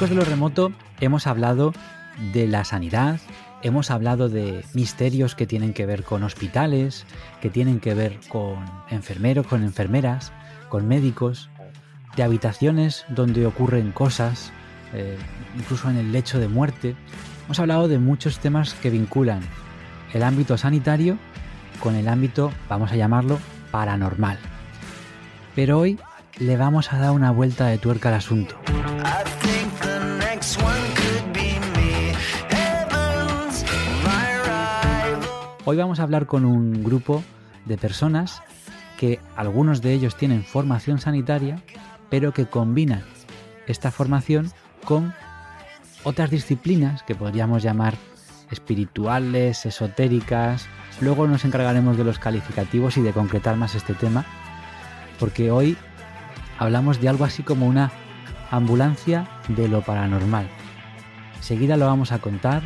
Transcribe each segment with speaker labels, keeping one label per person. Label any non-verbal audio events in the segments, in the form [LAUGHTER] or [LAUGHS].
Speaker 1: Ecos de lo Remoto hemos hablado de la sanidad, hemos hablado de misterios que tienen que ver con hospitales, que tienen que ver con enfermeros, con enfermeras, con médicos, de habitaciones donde ocurren cosas, eh, incluso en el lecho de muerte. Hemos hablado de muchos temas que vinculan el ámbito sanitario con el ámbito, vamos a llamarlo, paranormal. Pero hoy le vamos a dar una vuelta de tuerca al asunto. Hoy vamos a hablar con un grupo de personas que algunos de ellos tienen formación sanitaria, pero que combinan esta formación con otras disciplinas que podríamos llamar espirituales, esotéricas. Luego nos encargaremos de los calificativos y de concretar más este tema, porque hoy hablamos de algo así como una ambulancia de lo paranormal. Enseguida lo vamos a contar.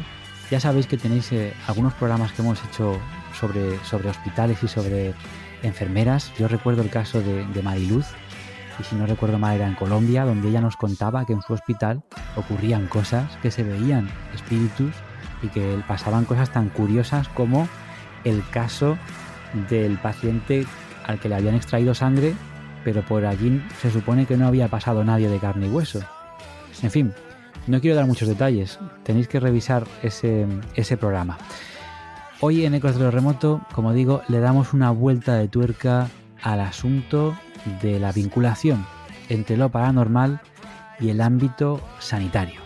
Speaker 1: Ya sabéis que tenéis eh, algunos programas que hemos hecho sobre, sobre hospitales y sobre enfermeras. Yo recuerdo el caso de, de Mariluz, y si no recuerdo mal era en Colombia, donde ella nos contaba que en su hospital ocurrían cosas, que se veían espíritus y que pasaban cosas tan curiosas como el caso del paciente al que le habían extraído sangre, pero por allí se supone que no había pasado nadie de carne y hueso. En fin, no quiero dar muchos detalles, tenéis que revisar ese, ese programa. Hoy en Ecos de lo Remoto, como digo, le damos una vuelta de tuerca al asunto de la vinculación entre lo paranormal y el ámbito sanitario.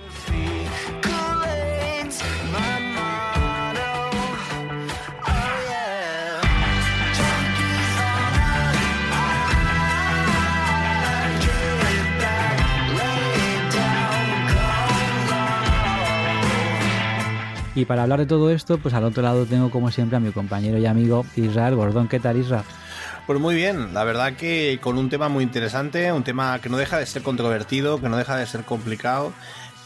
Speaker 1: Y para hablar de todo esto, pues al otro lado tengo como siempre a mi compañero y amigo Israel Gordón. ¿Qué tal, Israel?
Speaker 2: Pues muy bien, la verdad que con un tema muy interesante, un tema que no deja de ser controvertido, que no deja de ser complicado,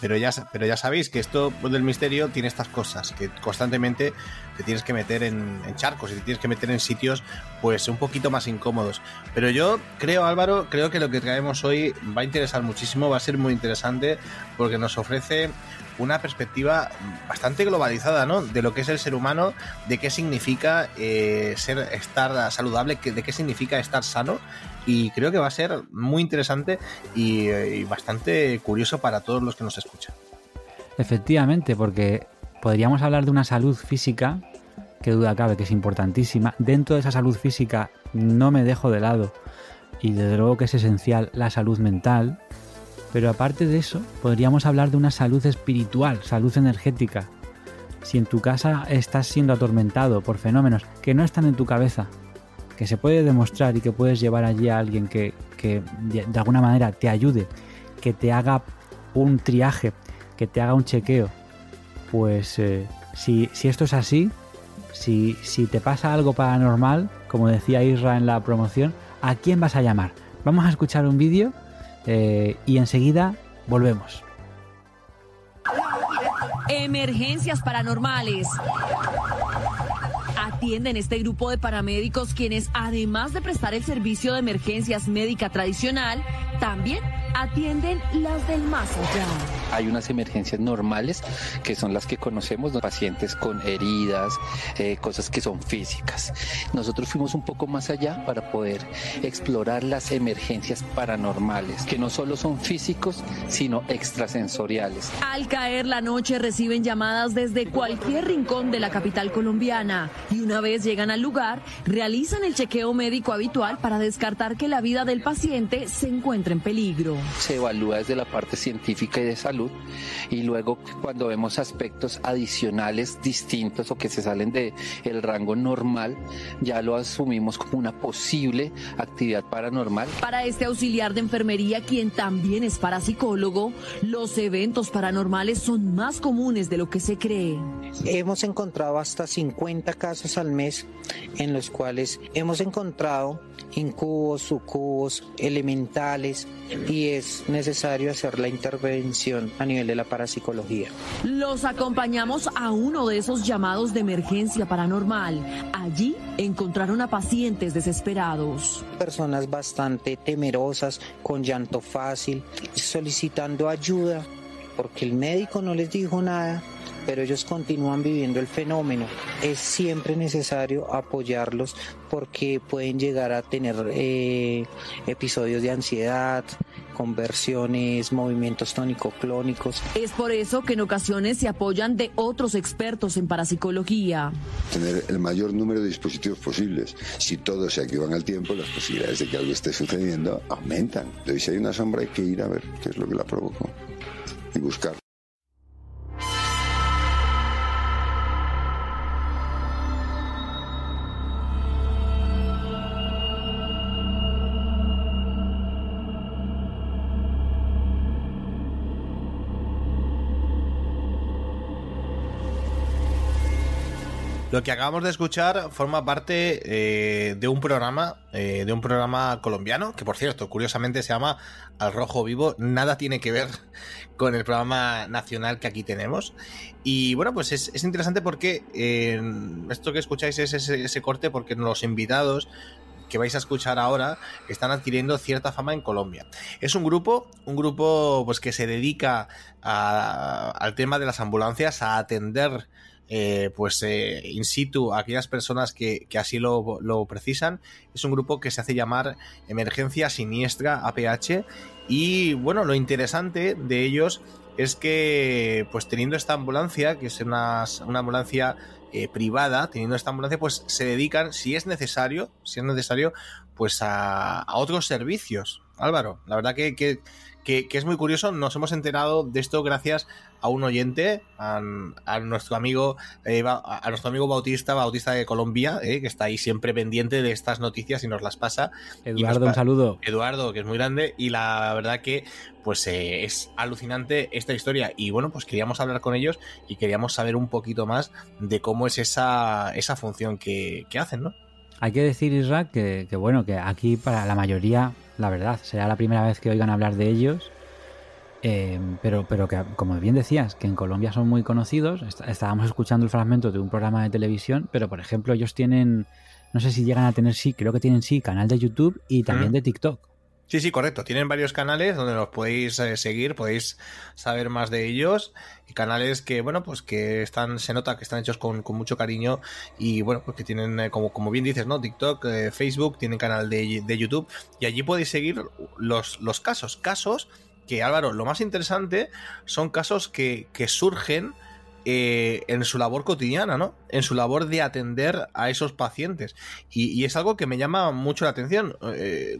Speaker 2: pero ya, pero ya sabéis que esto pues, del misterio tiene estas cosas, que constantemente te tienes que meter en, en charcos y te tienes que meter en sitios pues un poquito más incómodos. Pero yo creo, Álvaro, creo que lo que traemos hoy va a interesar muchísimo, va a ser muy interesante porque nos ofrece una perspectiva bastante globalizada, ¿no? De lo que es el ser humano, de qué significa eh, ser estar saludable, de qué significa estar sano. Y creo que va a ser muy interesante y, eh, y bastante curioso para todos los que nos escuchan.
Speaker 1: Efectivamente, porque podríamos hablar de una salud física, que duda cabe que es importantísima. Dentro de esa salud física no me dejo de lado, y desde luego que es esencial la salud mental, pero aparte de eso, podríamos hablar de una salud espiritual, salud energética. Si en tu casa estás siendo atormentado por fenómenos que no están en tu cabeza, que se puede demostrar y que puedes llevar allí a alguien que, que de alguna manera te ayude, que te haga un triaje, que te haga un chequeo, pues eh, si, si esto es así, si, si te pasa algo paranormal, como decía Isra en la promoción, ¿a quién vas a llamar? Vamos a escuchar un vídeo eh, y enseguida volvemos.
Speaker 3: Emergencias paranormales. Atienden este grupo de paramédicos quienes, además de prestar el servicio de emergencias médica tradicional, también atienden las del más allá.
Speaker 4: Hay unas emergencias normales que son las que conocemos, pacientes con heridas, eh, cosas que son físicas. Nosotros fuimos un poco más allá para poder explorar las emergencias paranormales, que no solo son físicos, sino extrasensoriales.
Speaker 3: Al caer la noche reciben llamadas desde cualquier rincón de la capital colombiana y una vez llegan al lugar, realizan el chequeo médico habitual para descartar que la vida del paciente se encuentre en peligro.
Speaker 4: Se evalúa desde la parte científica y de salud salud y luego cuando vemos aspectos adicionales distintos o que se salen de el rango normal, ya lo asumimos como una posible actividad paranormal.
Speaker 3: Para este auxiliar de enfermería, quien también es parapsicólogo, los eventos paranormales son más comunes de lo que se cree.
Speaker 5: Hemos encontrado hasta 50 casos al mes en los cuales hemos encontrado incubos, sucubos, elementales y es necesario hacer la intervención a nivel de la parapsicología.
Speaker 3: Los acompañamos a uno de esos llamados de emergencia paranormal. Allí encontraron a pacientes desesperados.
Speaker 5: Personas bastante temerosas, con llanto fácil, solicitando ayuda porque el médico no les dijo nada pero ellos continúan viviendo el fenómeno. Es siempre necesario apoyarlos porque pueden llegar a tener eh, episodios de ansiedad, conversiones, movimientos tónico-clónicos.
Speaker 3: Es por eso que en ocasiones se apoyan de otros expertos en parapsicología.
Speaker 6: Tener el mayor número de dispositivos posibles. Si todos se activan al tiempo, las posibilidades de que algo esté sucediendo aumentan. Entonces, si hay una sombra, hay que ir a ver qué es lo que la provocó y buscar.
Speaker 2: Lo que acabamos de escuchar forma parte eh, de un programa, eh, de un programa colombiano, que por cierto, curiosamente se llama Al Rojo Vivo. Nada tiene que ver [LAUGHS] con el programa nacional que aquí tenemos. Y bueno, pues es, es interesante porque eh, esto que escucháis es ese, ese corte porque los invitados que vais a escuchar ahora están adquiriendo cierta fama en Colombia. Es un grupo, un grupo pues que se dedica al tema de las ambulancias, a atender eh, pues eh, in situ a aquellas personas que, que así lo, lo precisan. Es un grupo que se hace llamar Emergencia Siniestra APH y bueno, lo interesante de ellos es que pues teniendo esta ambulancia, que es una, una ambulancia eh, privada, teniendo esta ambulancia, pues se dedican, si es necesario, si es necesario, pues a, a otros servicios. Álvaro, la verdad que, que, que- que es muy curioso, nos hemos enterado de esto gracias a un oyente, a, a nuestro amigo, eh, a nuestro amigo Bautista, Bautista de Colombia, eh, que está ahí siempre pendiente de estas noticias y nos las pasa.
Speaker 1: Eduardo, un saludo.
Speaker 2: Eduardo, que es muy grande, y la verdad que pues eh, es alucinante esta historia. Y bueno, pues queríamos hablar con ellos y queríamos saber un poquito más de cómo es esa, esa función que, que hacen, ¿no?
Speaker 1: Hay que decir, Isra, que, que bueno, que aquí para la mayoría, la verdad, será la primera vez que oigan hablar de ellos. eh, pero, pero que, como bien decías, que en Colombia son muy conocidos. Est- estábamos escuchando el fragmento de un programa de televisión, pero por ejemplo, ellos tienen, no sé si llegan a tener, sí, creo que tienen sí, canal de YouTube y también
Speaker 2: Mm.
Speaker 1: de TikTok.
Speaker 2: Sí, sí, correcto. Tienen varios canales donde los podéis eh, seguir, podéis saber más de ellos. Y canales que, bueno, pues que están, se nota que están hechos con, con mucho cariño. Y bueno, pues que tienen, eh, como, como bien dices, ¿no? TikTok, eh, Facebook, tienen canal de, de YouTube. Y allí podéis seguir los, los casos. Casos que, Álvaro, lo más interesante son casos que, que surgen en su labor cotidiana, ¿no? En su labor de atender a esos pacientes. Y, y es algo que me llama mucho la atención. Eh,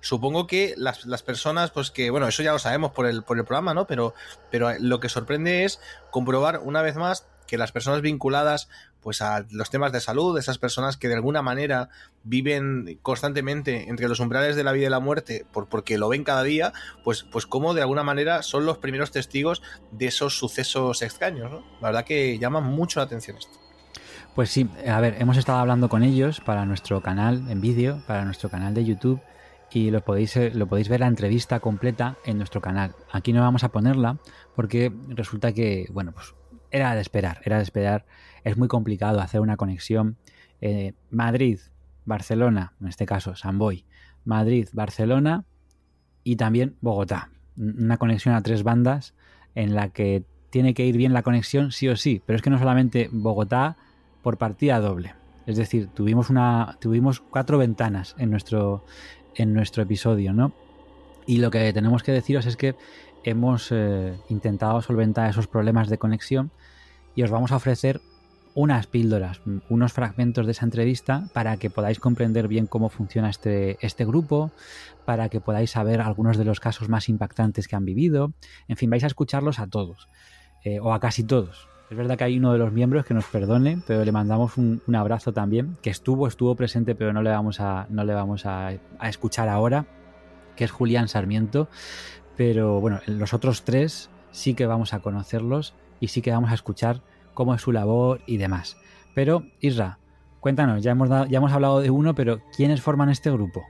Speaker 2: supongo que las, las personas, pues que, bueno, eso ya lo sabemos por el, por el programa, ¿no? Pero, pero lo que sorprende es comprobar una vez más que las personas vinculadas pues a los temas de salud, esas personas que de alguna manera viven constantemente entre los umbrales de la vida y la muerte por, porque lo ven cada día, pues, pues como de alguna manera son los primeros testigos de esos sucesos extraños, ¿no? La verdad que llama mucho la atención esto.
Speaker 1: Pues sí, a ver, hemos estado hablando con ellos para nuestro canal en vídeo, para nuestro canal de YouTube y lo podéis, eh, lo podéis ver la entrevista completa en nuestro canal. Aquí no vamos a ponerla porque resulta que, bueno, pues era de esperar, era de esperar. Es muy complicado hacer una conexión eh, Madrid, Barcelona, en este caso Samboy, Madrid, Barcelona y también Bogotá. Una conexión a tres bandas en la que tiene que ir bien la conexión sí o sí, pero es que no solamente Bogotá por partida doble. Es decir, tuvimos una tuvimos cuatro ventanas en nuestro en nuestro episodio, ¿no? Y lo que tenemos que deciros es que hemos eh, intentado solventar esos problemas de conexión y os vamos a ofrecer unas píldoras, unos fragmentos de esa entrevista para que podáis comprender bien cómo funciona este, este grupo, para que podáis saber algunos de los casos más impactantes que han vivido. En fin, vais a escucharlos a todos, eh, o a casi todos. Es verdad que hay uno de los miembros que nos perdone, pero le mandamos un, abrazo también, que estuvo, estuvo presente, pero no le vamos a, no le vamos a, a escuchar ahora, que es Julián Sarmiento. Pero bueno, los otros tres sí que vamos a conocerlos y sí que vamos a escuchar cómo es su labor y demás. Pero, Isra, cuéntanos, ya hemos, dado- ya hemos hablado de uno, pero ¿quiénes forman este grupo?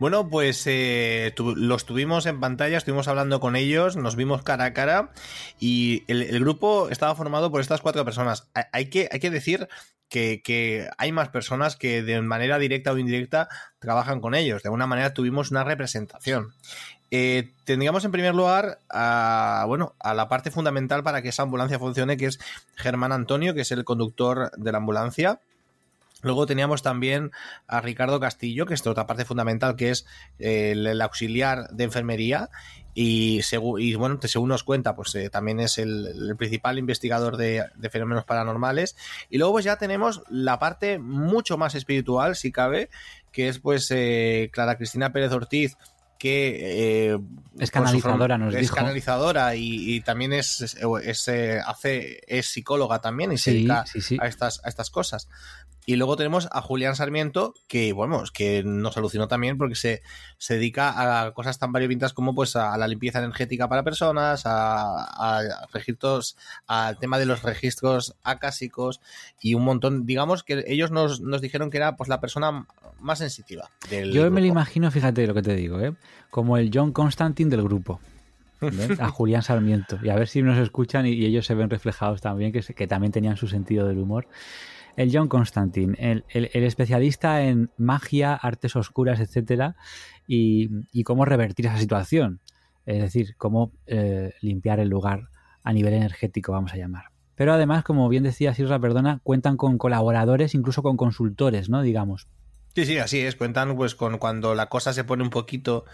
Speaker 2: Bueno, pues eh, los tuvimos en pantalla, estuvimos hablando con ellos, nos vimos cara a cara y el, grupo estaba formado por estas cuatro personas. Ha- Hay que, hay que decir que, que hay más personas que de manera directa o indirecta trabajan con ellos. De alguna manera tuvimos una representación. Eh, tendríamos en primer lugar a, bueno, a la parte fundamental para que esa ambulancia funcione, que es Germán Antonio, que es el conductor de la ambulancia. Luego teníamos también a Ricardo Castillo, que es otra parte fundamental, que es eh, el, el auxiliar de enfermería. Y, y bueno, según nos cuenta, pues eh, también es el, el principal investigador de, de fenómenos paranormales. Y luego pues ya tenemos la parte mucho más espiritual, si cabe, que es pues eh, Clara Cristina Pérez Ortiz, que eh,
Speaker 1: Es canalizadora, nos
Speaker 2: es
Speaker 1: dijo.
Speaker 2: canalizadora y, y también es, es, es, hace, es psicóloga también y se
Speaker 1: Sí,
Speaker 2: dedica
Speaker 1: sí, sí.
Speaker 2: a estas, a estas cosas. Y luego tenemos a Julián Sarmiento, que bueno, es que nos alucinó también porque se, se dedica a cosas tan variopintas como pues a la limpieza energética para personas, a, a registros, al tema de los registros acásicos y un montón. Digamos que ellos nos, nos dijeron que era pues la persona más sensitiva del
Speaker 1: Yo me lo imagino, fíjate lo que te digo, ¿eh? como el John Constantine del grupo. A [LAUGHS] Julián Sarmiento. Y a ver si nos escuchan y, y ellos se ven reflejados también, que, se- que también tenían su sentido del humor. El John Constantine, el, el- especialista en magia, artes oscuras, etcétera, y, y cómo revertir esa situación. Es decir, cómo eh, limpiar el lugar a nivel energético, vamos a llamar. Pero además, como bien decía Sirra, perdona, cuentan con colaboradores, incluso con consultores, ¿no? Digamos.
Speaker 2: Sí, sí, así es. Cuentan pues con cuando la cosa se pone un poquito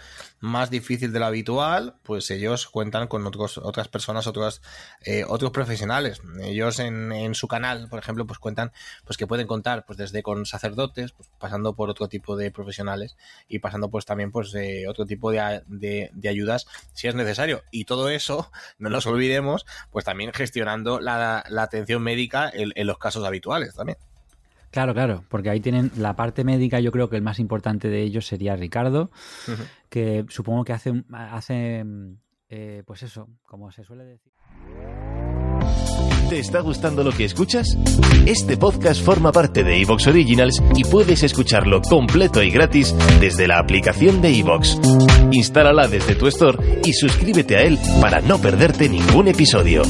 Speaker 2: más difícil de lo habitual, pues ellos cuentan con otros, otras personas, otros, eh, otros profesionales. Ellos en, en su canal, por ejemplo, pues cuentan pues que pueden contar pues desde con sacerdotes, pues, pasando por otro tipo de profesionales y pasando pues también pues de otro tipo de, de, de ayudas si es necesario. Y todo eso, [LAUGHS] no nos olvidemos, pues también gestionando la, la atención médica en- en los casos habituales también.
Speaker 1: Claro, claro, porque ahí tienen la parte médica, yo creo que el más importante de ellos sería Ricardo, que supongo que hace, hace eh, pues eso, como se suele decir.
Speaker 7: ¿Te está gustando lo que escuchas? Este podcast forma parte de Evox Originals y puedes escucharlo completo y gratis desde la aplicación de Evox. Instálala desde tu store y suscríbete a él para no perderte ningún episodio.